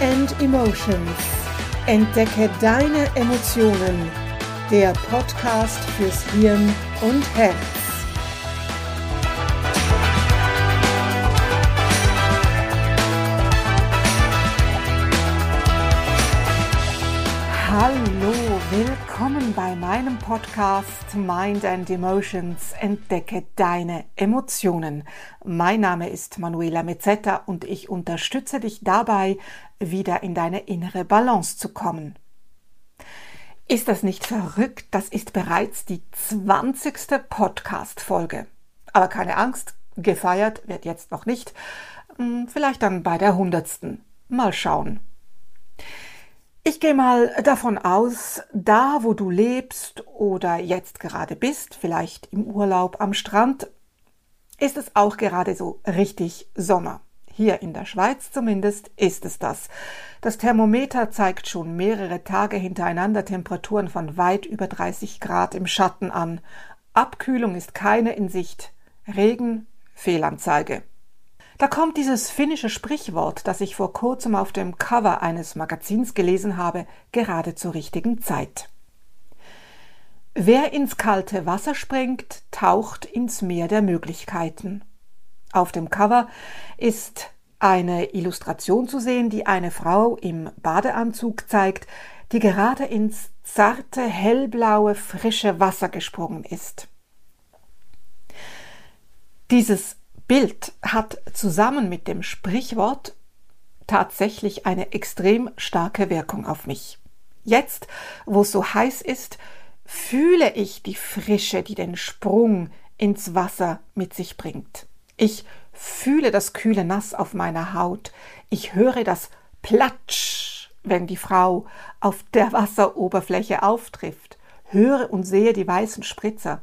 and Emotions. Entdecke deine Emotionen. Der Podcast fürs Hirn und Herz. Meinem Podcast Mind and Emotions. Entdecke deine Emotionen. Mein Name ist Manuela Mezzetta und ich unterstütze dich dabei, wieder in deine innere Balance zu kommen. Ist das nicht verrückt? Das ist bereits die 20. Podcast-Folge. Aber keine Angst, gefeiert wird jetzt noch nicht. Hm, vielleicht dann bei der 100. Mal schauen. Ich gehe mal davon aus, da wo du lebst oder jetzt gerade bist, vielleicht im Urlaub am Strand, ist es auch gerade so richtig Sommer. Hier in der Schweiz zumindest ist es das. Das Thermometer zeigt schon mehrere Tage hintereinander Temperaturen von weit über 30 Grad im Schatten an. Abkühlung ist keine in Sicht. Regen, Fehlanzeige. Da kommt dieses finnische Sprichwort, das ich vor kurzem auf dem Cover eines Magazins gelesen habe, gerade zur richtigen Zeit. Wer ins kalte Wasser springt, taucht ins Meer der Möglichkeiten. Auf dem Cover ist eine Illustration zu sehen, die eine Frau im Badeanzug zeigt, die gerade ins zarte, hellblaue, frische Wasser gesprungen ist. Dieses Bild hat zusammen mit dem Sprichwort tatsächlich eine extrem starke Wirkung auf mich. Jetzt, wo es so heiß ist, fühle ich die Frische, die den Sprung ins Wasser mit sich bringt. Ich fühle das kühle Nass auf meiner Haut. Ich höre das Platsch, wenn die Frau auf der Wasseroberfläche auftrifft. Höre und sehe die weißen Spritzer.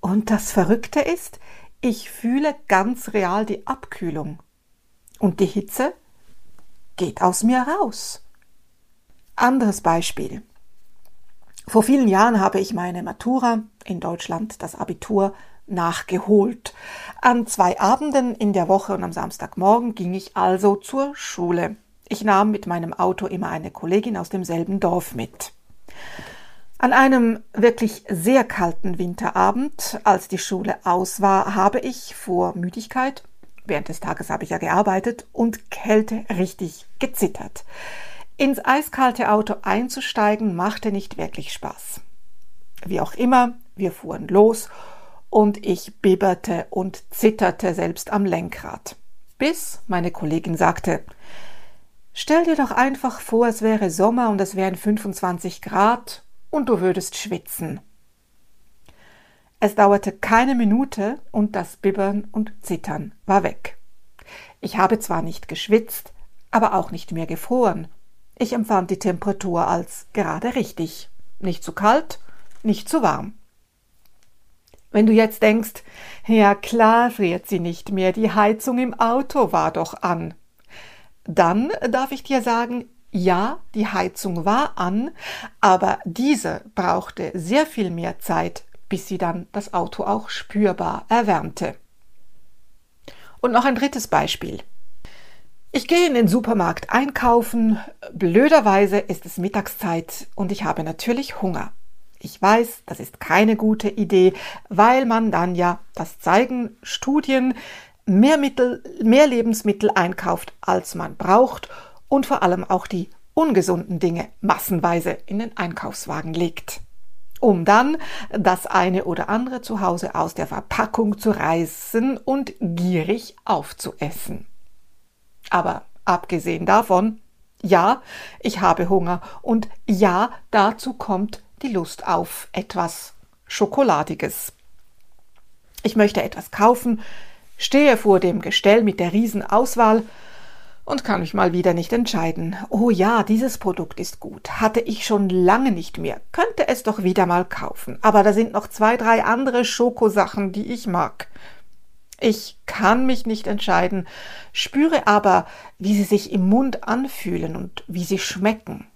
Und das Verrückte ist, ich fühle ganz real die Abkühlung. Und die Hitze geht aus mir raus. Anderes Beispiel. Vor vielen Jahren habe ich meine Matura in Deutschland, das Abitur, nachgeholt. An zwei Abenden in der Woche und am Samstagmorgen ging ich also zur Schule. Ich nahm mit meinem Auto immer eine Kollegin aus demselben Dorf mit. An einem wirklich sehr kalten Winterabend, als die Schule aus war, habe ich vor Müdigkeit, während des Tages habe ich ja gearbeitet, und Kälte richtig gezittert. Ins eiskalte Auto einzusteigen machte nicht wirklich Spaß. Wie auch immer, wir fuhren los und ich bibberte und zitterte selbst am Lenkrad. Bis meine Kollegin sagte, Stell dir doch einfach vor, es wäre Sommer und es wären 25 Grad und du würdest schwitzen. Es dauerte keine Minute und das Bibbern und Zittern war weg. Ich habe zwar nicht geschwitzt, aber auch nicht mehr gefroren. Ich empfand die Temperatur als gerade richtig. Nicht zu kalt, nicht zu warm. Wenn du jetzt denkst, ja klar friert sie nicht mehr, die Heizung im Auto war doch an, dann darf ich dir sagen, ja, die Heizung war an, aber diese brauchte sehr viel mehr Zeit, bis sie dann das Auto auch spürbar erwärmte. Und noch ein drittes Beispiel. Ich gehe in den Supermarkt einkaufen. Blöderweise ist es Mittagszeit und ich habe natürlich Hunger. Ich weiß, das ist keine gute Idee, weil man dann ja, das zeigen Studien, mehr Mittel, mehr Lebensmittel einkauft, als man braucht und vor allem auch die ungesunden Dinge massenweise in den Einkaufswagen legt, um dann das eine oder andere zu Hause aus der Verpackung zu reißen und gierig aufzuessen. Aber abgesehen davon, ja, ich habe Hunger und ja, dazu kommt die Lust auf etwas Schokoladiges. Ich möchte etwas kaufen, stehe vor dem Gestell mit der Riesenauswahl und kann mich mal wieder nicht entscheiden. Oh ja, dieses Produkt ist gut. Hatte ich schon lange nicht mehr. Könnte es doch wieder mal kaufen. Aber da sind noch zwei, drei andere Schokosachen, die ich mag. Ich kann mich nicht entscheiden, spüre aber, wie sie sich im Mund anfühlen und wie sie schmecken.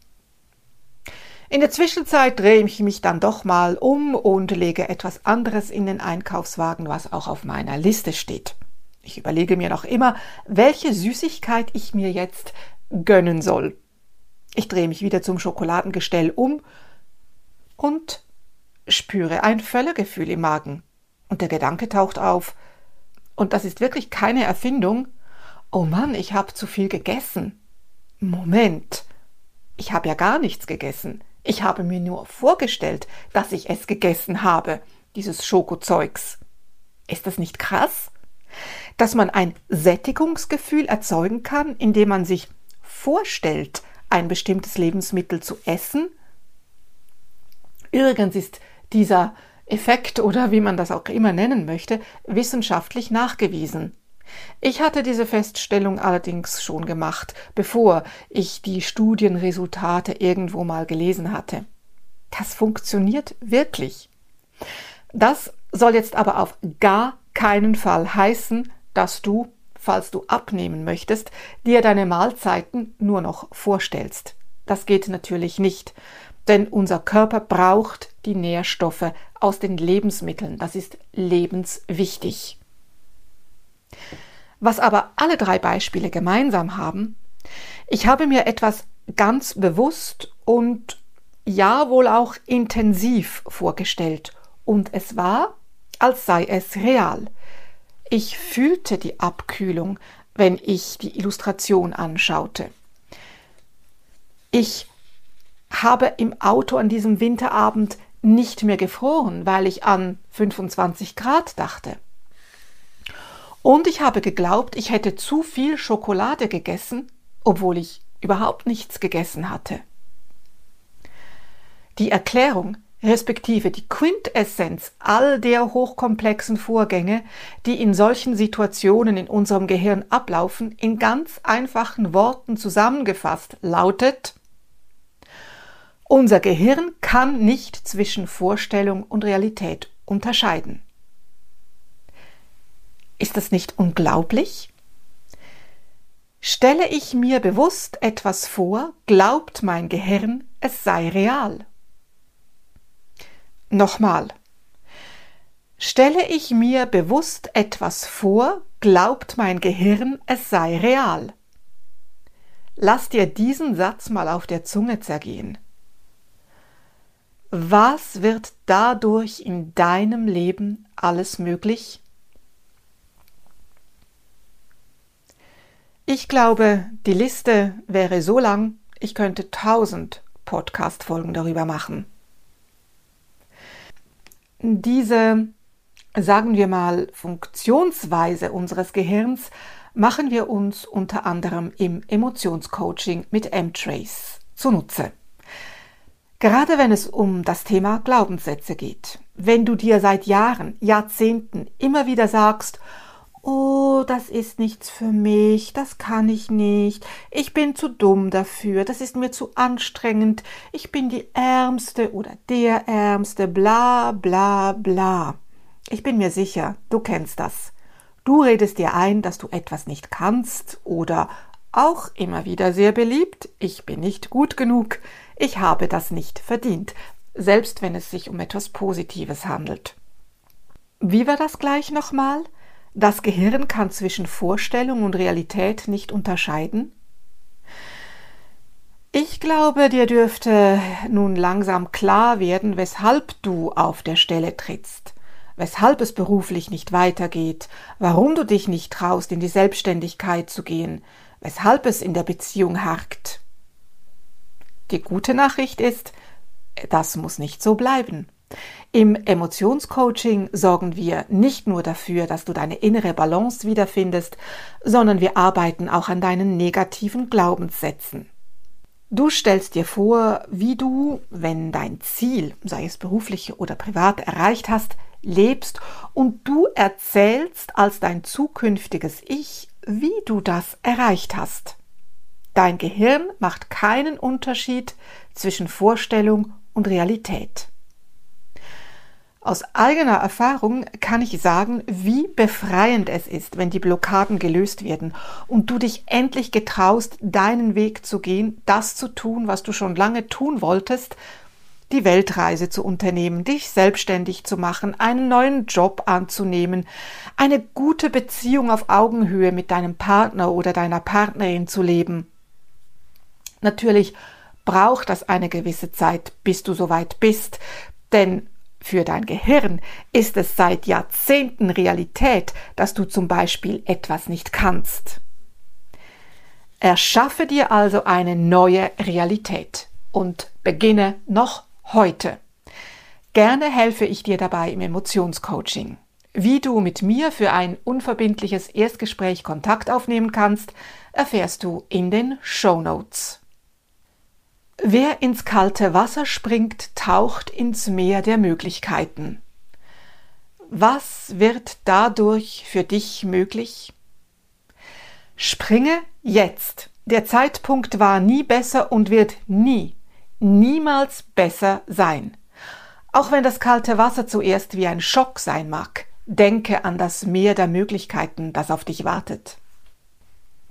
In der Zwischenzeit drehe ich mich dann doch mal um und lege etwas anderes in den Einkaufswagen, was auch auf meiner Liste steht. Ich überlege mir noch immer, welche Süßigkeit ich mir jetzt gönnen soll. Ich drehe mich wieder zum Schokoladengestell um und spüre ein Völlegefühl im Magen. Und der Gedanke taucht auf. Und das ist wirklich keine Erfindung. Oh Mann, ich habe zu viel gegessen. Moment. Ich habe ja gar nichts gegessen. Ich habe mir nur vorgestellt, dass ich es gegessen habe, dieses Schokozeugs. Ist das nicht krass? Dass man ein Sättigungsgefühl erzeugen kann, indem man sich vorstellt, ein bestimmtes Lebensmittel zu essen? Übrigens ist dieser Effekt oder wie man das auch immer nennen möchte, wissenschaftlich nachgewiesen. Ich hatte diese Feststellung allerdings schon gemacht, bevor ich die Studienresultate irgendwo mal gelesen hatte. Das funktioniert wirklich. Das soll jetzt aber auf gar keinen Fall heißen, dass du, falls du abnehmen möchtest, dir deine Mahlzeiten nur noch vorstellst. Das geht natürlich nicht, denn unser Körper braucht die Nährstoffe aus den Lebensmitteln. Das ist lebenswichtig. Was aber alle drei Beispiele gemeinsam haben, ich habe mir etwas ganz bewusst und ja wohl auch intensiv vorgestellt und es war, als sei es real. Ich fühlte die Abkühlung, wenn ich die Illustration anschaute. Ich habe im Auto an diesem Winterabend nicht mehr gefroren, weil ich an 25 Grad dachte. Und ich habe geglaubt, ich hätte zu viel Schokolade gegessen, obwohl ich überhaupt nichts gegessen hatte. Die Erklärung, respektive die Quintessenz all der hochkomplexen Vorgänge, die in solchen Situationen in unserem Gehirn ablaufen, in ganz einfachen Worten zusammengefasst, lautet Unser Gehirn kann nicht zwischen Vorstellung und Realität unterscheiden. Ist das nicht unglaublich? Stelle ich mir bewusst etwas vor, glaubt mein Gehirn, es sei real. Nochmal. Stelle ich mir bewusst etwas vor, glaubt mein Gehirn, es sei real. Lass dir diesen Satz mal auf der Zunge zergehen. Was wird dadurch in deinem Leben alles möglich? Ich glaube, die Liste wäre so lang, ich könnte tausend Podcast-Folgen darüber machen. Diese, sagen wir mal, Funktionsweise unseres Gehirns machen wir uns unter anderem im Emotionscoaching mit M-Trace zunutze. Gerade wenn es um das Thema Glaubenssätze geht. Wenn du dir seit Jahren, Jahrzehnten immer wieder sagst, Oh, das ist nichts für mich, das kann ich nicht, ich bin zu dumm dafür, das ist mir zu anstrengend, ich bin die Ärmste oder der Ärmste, bla bla bla. Ich bin mir sicher, du kennst das. Du redest dir ein, dass du etwas nicht kannst oder auch immer wieder sehr beliebt, ich bin nicht gut genug, ich habe das nicht verdient, selbst wenn es sich um etwas Positives handelt. Wie war das gleich nochmal? Das Gehirn kann zwischen Vorstellung und Realität nicht unterscheiden? Ich glaube, dir dürfte nun langsam klar werden, weshalb du auf der Stelle trittst, weshalb es beruflich nicht weitergeht, warum du dich nicht traust, in die Selbstständigkeit zu gehen, weshalb es in der Beziehung hakt. Die gute Nachricht ist, das muss nicht so bleiben. Im Emotionscoaching sorgen wir nicht nur dafür, dass du deine innere Balance wiederfindest, sondern wir arbeiten auch an deinen negativen Glaubenssätzen. Du stellst dir vor, wie du, wenn dein Ziel, sei es beruflich oder privat, erreicht hast, lebst und du erzählst als dein zukünftiges Ich, wie du das erreicht hast. Dein Gehirn macht keinen Unterschied zwischen Vorstellung und Realität. Aus eigener Erfahrung kann ich sagen, wie befreiend es ist, wenn die Blockaden gelöst werden und du dich endlich getraust, deinen Weg zu gehen, das zu tun, was du schon lange tun wolltest, die Weltreise zu unternehmen, dich selbstständig zu machen, einen neuen Job anzunehmen, eine gute Beziehung auf Augenhöhe mit deinem Partner oder deiner Partnerin zu leben. Natürlich braucht das eine gewisse Zeit, bis du soweit bist, denn für dein Gehirn ist es seit Jahrzehnten Realität, dass du zum Beispiel etwas nicht kannst. Erschaffe dir also eine neue Realität und beginne noch heute. Gerne helfe ich dir dabei im Emotionscoaching. Wie du mit mir für ein unverbindliches Erstgespräch Kontakt aufnehmen kannst, erfährst du in den Show Notes. Wer ins kalte Wasser springt, taucht ins Meer der Möglichkeiten. Was wird dadurch für dich möglich? Springe jetzt. Der Zeitpunkt war nie besser und wird nie, niemals besser sein. Auch wenn das kalte Wasser zuerst wie ein Schock sein mag, denke an das Meer der Möglichkeiten, das auf dich wartet.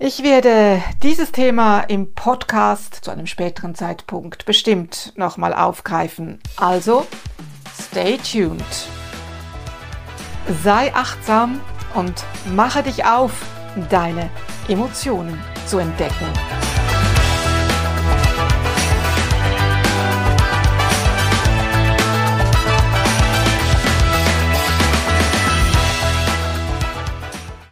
Ich werde dieses Thema im Podcast zu einem späteren Zeitpunkt bestimmt nochmal aufgreifen. Also, stay tuned. Sei achtsam und mache dich auf, deine Emotionen zu entdecken.